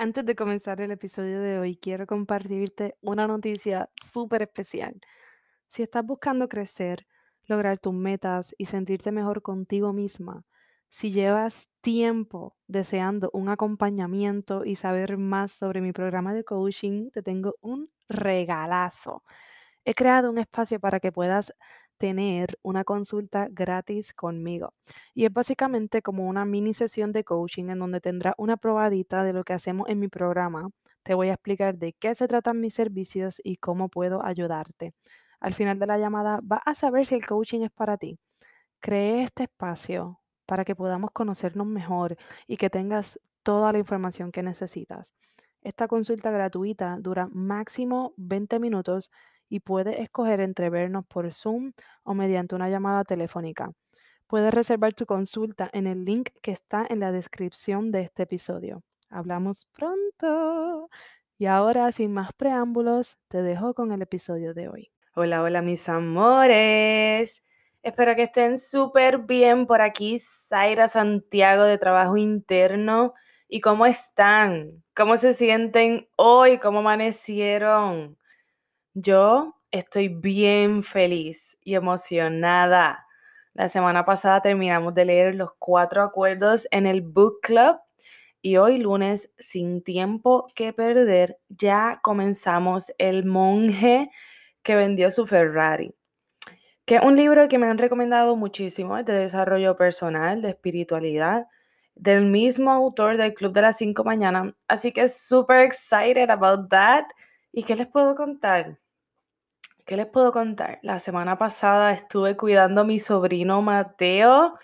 Antes de comenzar el episodio de hoy, quiero compartirte una noticia súper especial. Si estás buscando crecer, lograr tus metas y sentirte mejor contigo misma, si llevas tiempo deseando un acompañamiento y saber más sobre mi programa de coaching, te tengo un regalazo. He creado un espacio para que puedas tener una consulta gratis conmigo. Y es básicamente como una mini sesión de coaching en donde tendrás una probadita de lo que hacemos en mi programa. Te voy a explicar de qué se tratan mis servicios y cómo puedo ayudarte. Al final de la llamada vas a saber si el coaching es para ti. Cree este espacio para que podamos conocernos mejor y que tengas toda la información que necesitas. Esta consulta gratuita dura máximo 20 minutos y puedes escoger entre vernos por Zoom o mediante una llamada telefónica. Puedes reservar tu consulta en el link que está en la descripción de este episodio. Hablamos pronto. Y ahora, sin más preámbulos, te dejo con el episodio de hoy. Hola, hola mis amores. Espero que estén súper bien por aquí. Zaira Santiago de Trabajo Interno. ¿Y cómo están? ¿Cómo se sienten hoy? ¿Cómo amanecieron? Yo estoy bien feliz y emocionada. La semana pasada terminamos de leer los cuatro acuerdos en el Book Club y hoy lunes, sin tiempo que perder, ya comenzamos el monje que vendió su Ferrari, que es un libro que me han recomendado muchísimo, de desarrollo personal, de espiritualidad, del mismo autor del Club de las 5 mañana. Así que super excited about that. ¿Y qué les puedo contar? ¿Qué les puedo contar? La semana pasada estuve cuidando a mi sobrino Mateo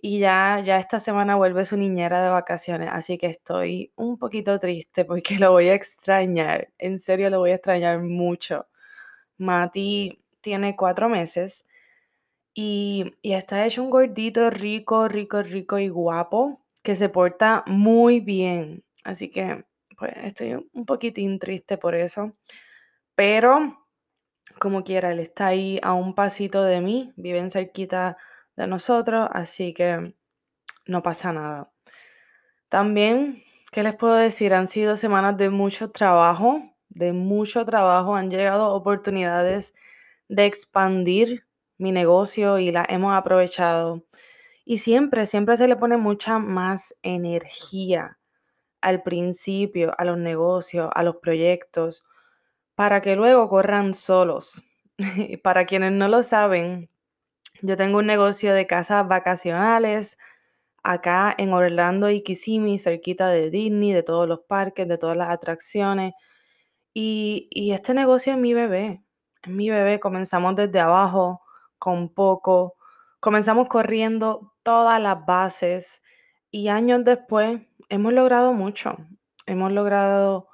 y ya, ya esta semana vuelve su niñera de vacaciones, así que estoy un poquito triste porque lo voy a extrañar. En serio, lo voy a extrañar mucho. Mati tiene cuatro meses y, está hecho un gordito rico, rico, rico y guapo que se porta muy bien. Así que pues estoy un poquitín triste por eso. Pero como quiera, él está ahí a un pasito de mí, viven cerquita de nosotros, así que no pasa nada. También, ¿qué les puedo decir? Han sido semanas de mucho trabajo de mucho trabajo, han llegado oportunidades de expandir mi negocio y las hemos aprovechado. Y siempre, siempre se le pone mucha más energía al principio, a los negocios, a los proyectos, para que luego corran solos. Y para quienes no lo saben, yo tengo un negocio de casas vacacionales acá en Orlando y Kissimmee, cerquita de Disney, de todos los parques, de todas las atracciones. Y, este negocio es mi bebé, es mi bebé. Comenzamos desde abajo, con poco. Comenzamos corriendo todas las bases y años después hemos logrado mucho. Hemos logrado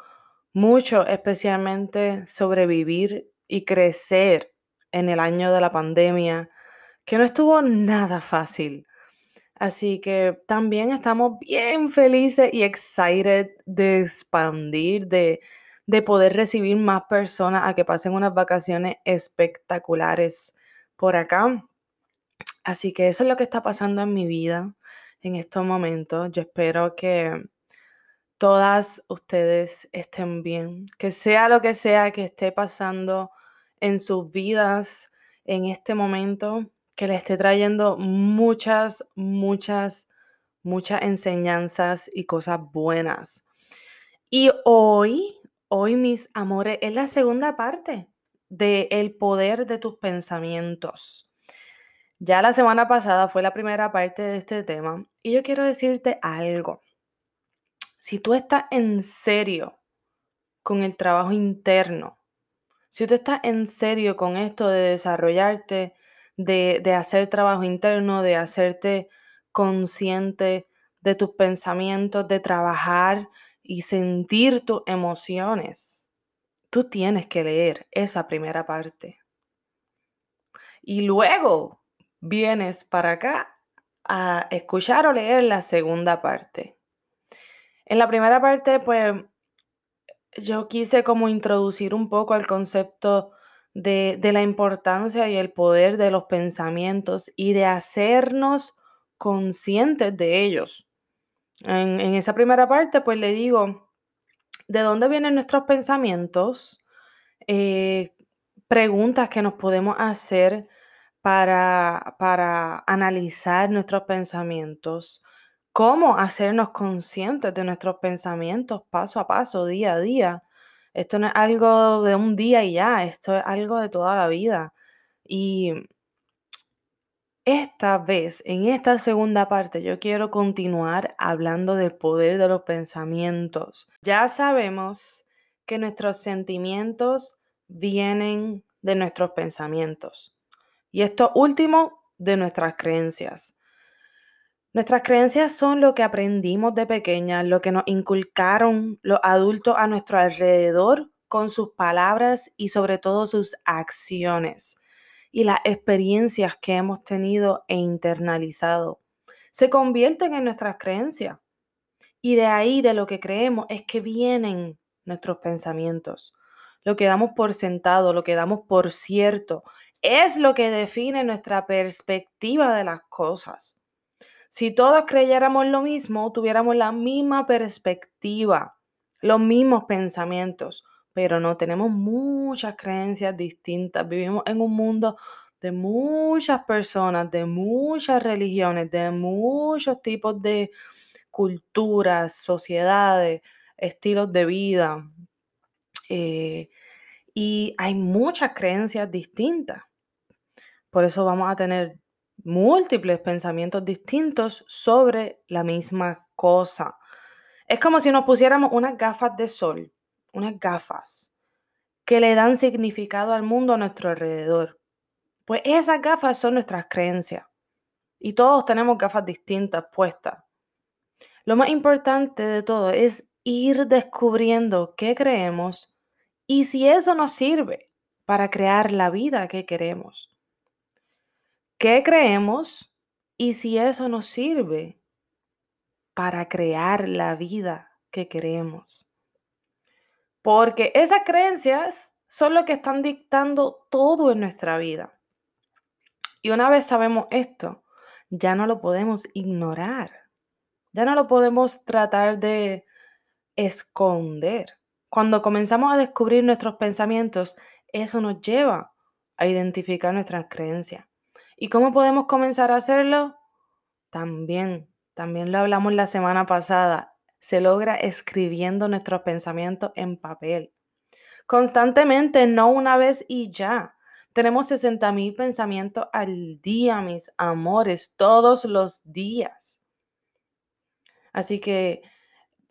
mucho, especialmente sobrevivir y crecer en el año de la pandemia, que no estuvo nada fácil. Así que también estamos bien felices y excited de expandir, de, de poder recibir más personas a que pasen unas vacaciones espectaculares por acá. Así que eso es lo que está pasando en mi vida en estos momentos. Yo espero que todas ustedes estén bien, que sea lo que sea que esté pasando en sus vidas en este momento, que le esté trayendo muchas, muchas, muchas enseñanzas y cosas buenas. Y hoy Hoy, mis amores, es la segunda parte del el poder de tus pensamientos. Ya la semana pasada fue la primera parte de este tema y yo quiero decirte algo. Si tú estás en serio con el trabajo interno, si tú estás en serio con esto de desarrollarte, de, de hacer trabajo interno, de hacerte consciente de tus pensamientos, de trabajar y sentir tus emociones, tú tienes que leer esa primera parte. Y luego vienes para acá a escuchar o leer la segunda parte. En la primera parte, pues yo quise como introducir un poco el concepto de, la importancia y el poder de los pensamientos y de hacernos conscientes de ellos. En, esa primera parte, pues le digo, ¿de dónde vienen nuestros pensamientos? Eh, preguntas que nos podemos hacer para, para analizar nuestros pensamientos, cómo hacernos conscientes de nuestros pensamientos paso a paso, día a día. Esto no es algo de un día y ya, esto es algo de toda la vida. Y esta vez, en esta segunda parte, yo quiero continuar hablando del poder de los pensamientos. Ya sabemos que nuestros sentimientos vienen de nuestros pensamientos. Y esto último, de nuestras creencias. Nuestras creencias son lo que aprendimos de pequeñas, lo que nos inculcaron los adultos a nuestro alrededor con sus palabras y sobre todo sus acciones y las experiencias que hemos tenido e internalizado se convierten en nuestras creencias. Y de ahí, de lo que creemos, es que vienen nuestros pensamientos. Lo que damos por sentado, lo que damos por cierto, es lo que define nuestra perspectiva de las cosas. Si todos creyéramos lo mismo, tuviéramos la misma perspectiva, los mismos pensamientos, pero no tenemos muchas creencias distintas. Vivimos en un mundo de muchas personas, de muchas religiones, de muchos tipos de culturas, sociedades, estilos de vida. Eh, y hay muchas creencias distintas. Por eso vamos a tener múltiples pensamientos distintos sobre la misma cosa. Es como si nos pusiéramos unas gafas de sol unas gafas que le dan significado al mundo a nuestro alrededor. Pues esas gafas son nuestras creencias y todos tenemos gafas distintas puestas. Lo más importante de todo es ir descubriendo qué creemos y si eso nos sirve para crear la vida que queremos. ¿Qué creemos y si eso nos sirve para crear la vida que queremos? Porque esas creencias son lo que están dictando todo en nuestra vida. Y una vez sabemos esto, ya no lo podemos ignorar. Ya no lo podemos tratar de esconder. Cuando comenzamos a descubrir nuestros pensamientos, eso nos lleva a identificar nuestras creencias. ¿Y cómo podemos comenzar a hacerlo? También, también lo hablamos la semana pasada, se logra escribiendo nuestros pensamientos en papel. Constantemente, no una vez y ya. Tenemos 60 mil pensamientos al día, mis amores, todos los días. Así que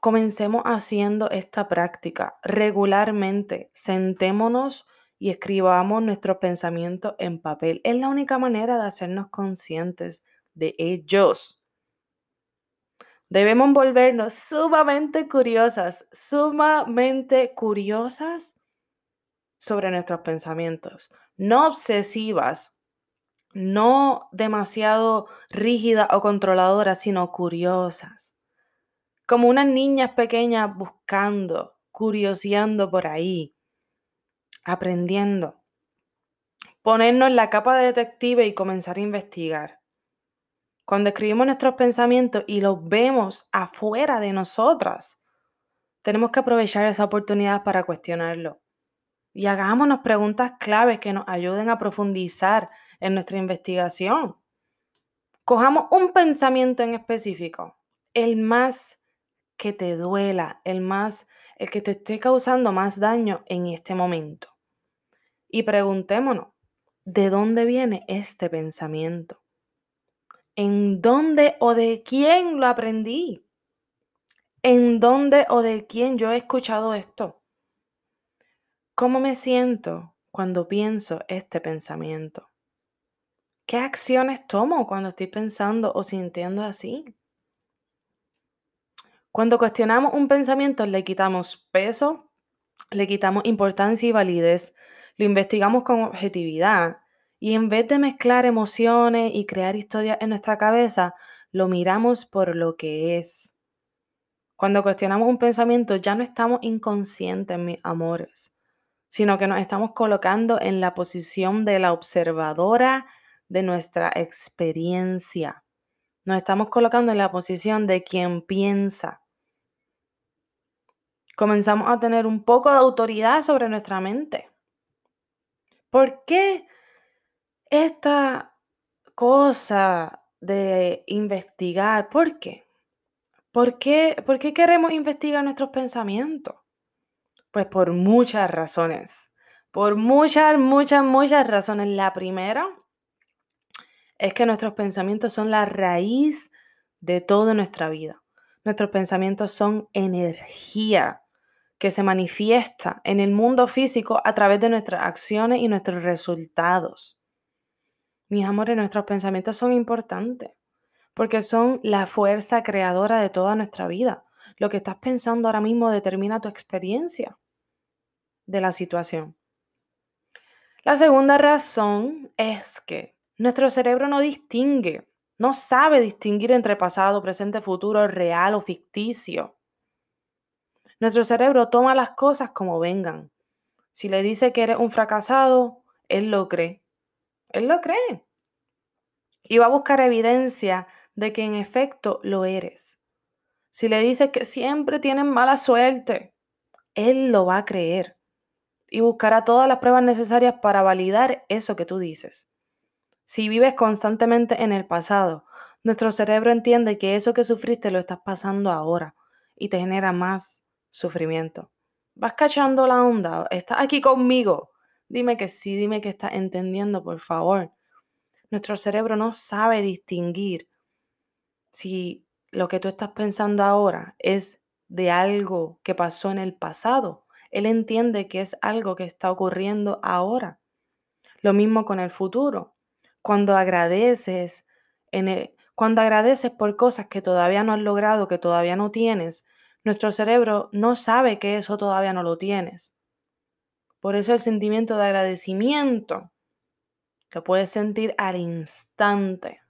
comencemos haciendo esta práctica regularmente. Sentémonos y escribamos nuestros pensamientos en papel. Es la única manera de hacernos conscientes de ellos. Debemos volvernos sumamente curiosas, sumamente curiosas sobre nuestros pensamientos, no obsesivas, no demasiado rígidas o controladoras, sino curiosas. Como unas niñas pequeñas buscando, curioseando por ahí, aprendiendo. Ponernos en la capa de detective y comenzar a investigar. Cuando escribimos nuestros pensamientos y los vemos afuera de nosotras, tenemos que aprovechar esa oportunidad para cuestionarlo. Y hagámonos preguntas claves que nos ayuden a profundizar en nuestra investigación. Cojamos un pensamiento en específico, el más que te duela, el más, el que te esté causando más daño en este momento. Y preguntémonos, ¿de dónde viene este pensamiento? ¿En dónde o de quién lo aprendí? ¿En dónde o de quién yo he escuchado esto? ¿Cómo me siento cuando pienso este pensamiento? ¿Qué acciones tomo cuando estoy pensando o sintiendo así? Cuando cuestionamos un pensamiento le quitamos peso, le quitamos importancia y validez, lo investigamos con objetividad y en vez de mezclar emociones y crear historias en nuestra cabeza, lo miramos por lo que es. Cuando cuestionamos un pensamiento ya no estamos inconscientes, mis amores, sino que nos estamos colocando en la posición de la observadora de nuestra experiencia. Nos estamos colocando en la posición de quien piensa. Comenzamos a tener un poco de autoridad sobre nuestra mente. ¿Por qué esta cosa de investigar? ¿Por qué? ¿Por qué, ¿Por qué queremos investigar nuestros pensamientos? Pues por muchas razones. Por muchas, muchas, muchas razones. La primera es que nuestros pensamientos son la raíz de toda nuestra vida. Nuestros pensamientos son energía que se manifiesta en el mundo físico a través de nuestras acciones y nuestros resultados. Mis amores, nuestros pensamientos son importantes porque son la fuerza creadora de toda nuestra vida. Lo que estás pensando ahora mismo determina tu experiencia de la situación. La segunda razón es que nuestro cerebro no distingue, no sabe distinguir entre pasado, presente, futuro, real o ficticio. Nuestro cerebro toma las cosas como vengan. Si le dice que eres un fracasado, él lo cree. Él lo cree. Y va a buscar evidencia de que en efecto lo eres. Si le dice que siempre tienes mala suerte, él lo va a creer y buscará todas las pruebas necesarias para validar eso que tú dices. Si vives constantemente en el pasado, nuestro cerebro entiende que eso que sufriste lo estás pasando ahora y te genera más sufrimiento. ¿Vas cachando la onda? ¿Estás aquí conmigo? Dime que sí, dime que estás entendiendo, por favor. Nuestro cerebro no sabe distinguir si lo que tú estás pensando ahora es de algo que pasó en el pasado. Él entiende que es algo que está ocurriendo ahora. Lo mismo con el futuro. Cuando agradeces, en cuando agradeces por cosas que todavía no has logrado, que todavía no tienes, nuestro cerebro no sabe que eso todavía no lo tienes. Por eso el sentimiento de agradecimiento lo puedes sentir al instante.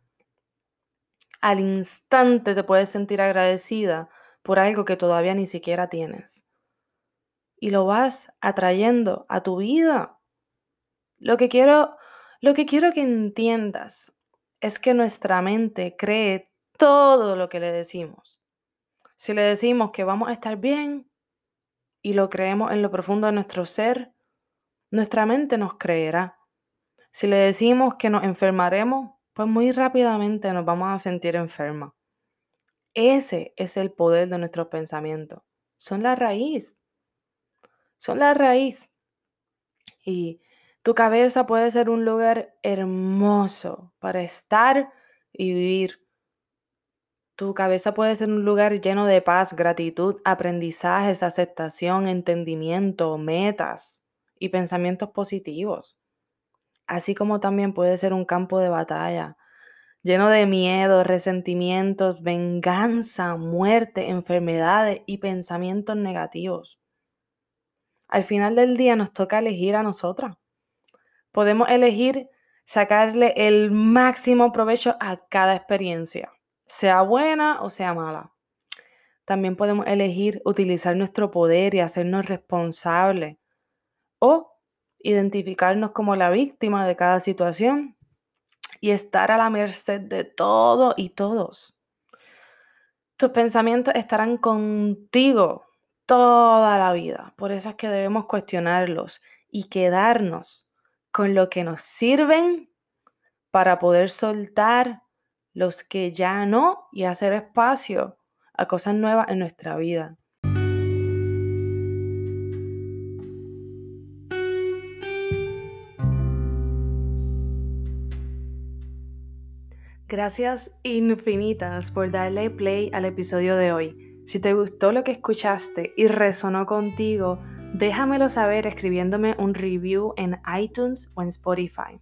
Al instante te puedes sentir agradecida por algo que todavía ni siquiera tienes. Y lo vas atrayendo a tu vida. Lo que quiero lo que quiero que entiendas es que nuestra mente cree todo lo que le decimos. Si le decimos que vamos a estar bien y lo creemos en lo profundo de nuestro ser, nuestra mente nos creerá. Si le decimos que nos enfermaremos, pues muy rápidamente nos vamos a sentir enferma. Ese es el poder de nuestros pensamientos. Son la raíz. Son la raíz. Y tu cabeza puede ser un lugar hermoso para estar y vivir. Tu cabeza puede ser un lugar lleno de paz, gratitud, aprendizajes, aceptación, entendimiento, metas y pensamientos positivos. Así como también puede ser un campo de batalla, lleno de miedo, resentimientos, venganza, muerte, enfermedades y pensamientos negativos. Al final del día nos toca elegir a nosotras podemos elegir sacarle el máximo provecho a cada experiencia, sea buena o sea mala. También podemos elegir utilizar nuestro poder y hacernos responsables o identificarnos como la víctima de cada situación y estar a la merced de todo y todos. Tus pensamientos estarán contigo toda la vida. Por eso es que debemos cuestionarlos y quedarnos con lo que nos sirven para poder soltar los que ya no y hacer espacio a cosas nuevas en nuestra vida. Gracias infinitas por darle play al episodio de hoy. Si te gustó lo que escuchaste y resonó contigo, déjamelo saber escribiéndome un review en iTunes o en Spotify.